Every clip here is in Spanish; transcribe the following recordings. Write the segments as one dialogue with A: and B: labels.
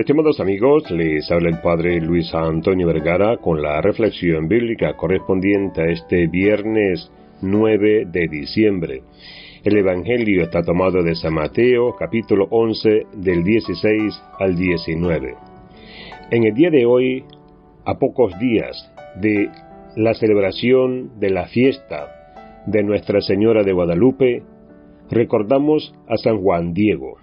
A: Estimados amigos, les habla el Padre Luis Antonio Vergara con la reflexión bíblica correspondiente a este viernes 9 de diciembre. El Evangelio está tomado de San Mateo, capítulo 11, del 16 al 19. En el día de hoy, a pocos días de la celebración de la fiesta de Nuestra Señora de Guadalupe, recordamos a San Juan Diego,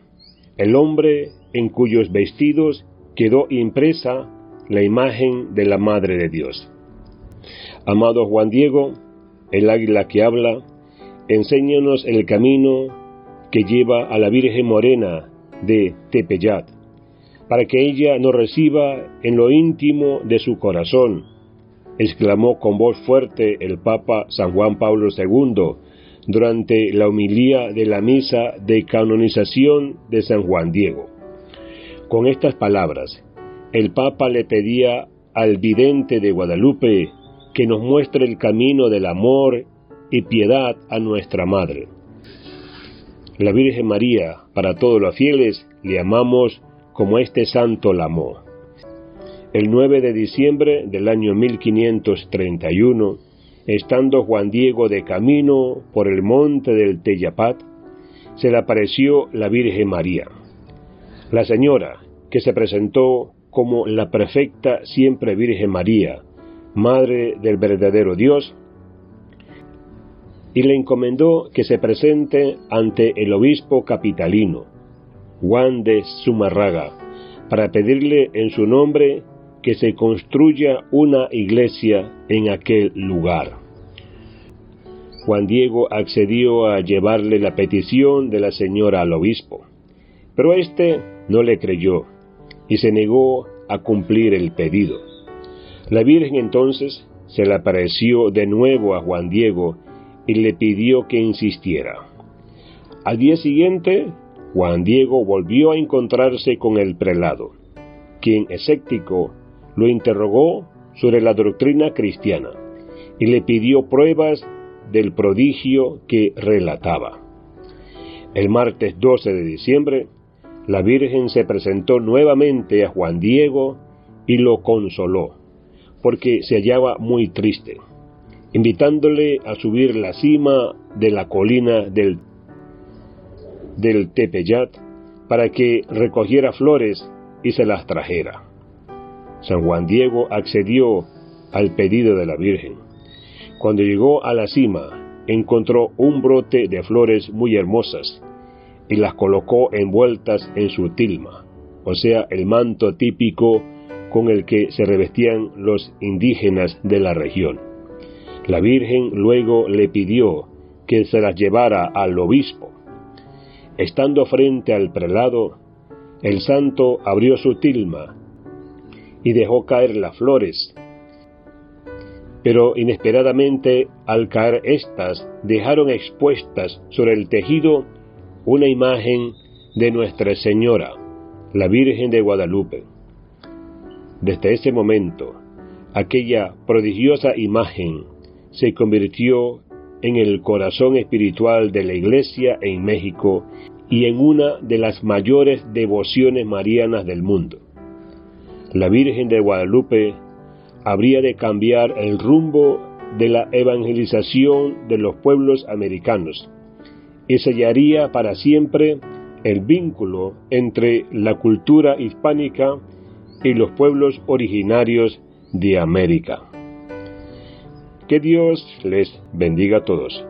A: el hombre en cuyos vestidos quedó impresa la imagen de la Madre de Dios. Amado Juan Diego, el águila que habla, enséñanos el camino que lleva a la Virgen Morena de Tepeyat, para que ella nos reciba en lo íntimo de su corazón, exclamó con voz fuerte el Papa San Juan Pablo II durante la homilía de la misa de canonización de San Juan Diego. Con estas palabras, el Papa le pedía al vidente de Guadalupe que nos muestre el camino del amor y piedad a nuestra Madre. La Virgen María, para todos los fieles, le amamos como este santo la amó. El 9 de diciembre del año 1531, estando Juan Diego de camino por el monte del Teyapat, se le apareció la Virgen María. La señora, que se presentó como la perfecta siempre Virgen María, Madre del verdadero Dios, y le encomendó que se presente ante el obispo capitalino, Juan de Zumarraga, para pedirle en su nombre que se construya una iglesia en aquel lugar. Juan Diego accedió a llevarle la petición de la señora al obispo, pero éste no le creyó y se negó a cumplir el pedido. La Virgen entonces se le apareció de nuevo a Juan Diego y le pidió que insistiera. Al día siguiente, Juan Diego volvió a encontrarse con el prelado, quien escéptico lo interrogó sobre la doctrina cristiana y le pidió pruebas del prodigio que relataba. El martes 12 de diciembre, la Virgen se presentó nuevamente a Juan Diego y lo consoló, porque se hallaba muy triste, invitándole a subir la cima de la colina del, del Tepeyat para que recogiera flores y se las trajera. San Juan Diego accedió al pedido de la Virgen. Cuando llegó a la cima, encontró un brote de flores muy hermosas y las colocó envueltas en su tilma, o sea, el manto típico con el que se revestían los indígenas de la región. La Virgen luego le pidió que se las llevara al obispo. Estando frente al prelado, el santo abrió su tilma y dejó caer las flores. Pero inesperadamente, al caer éstas, dejaron expuestas sobre el tejido una imagen de Nuestra Señora, la Virgen de Guadalupe. Desde ese momento, aquella prodigiosa imagen se convirtió en el corazón espiritual de la Iglesia en México y en una de las mayores devociones marianas del mundo. La Virgen de Guadalupe habría de cambiar el rumbo de la evangelización de los pueblos americanos y sellaría para siempre el vínculo entre la cultura hispánica y los pueblos originarios de América. Que Dios les bendiga a todos.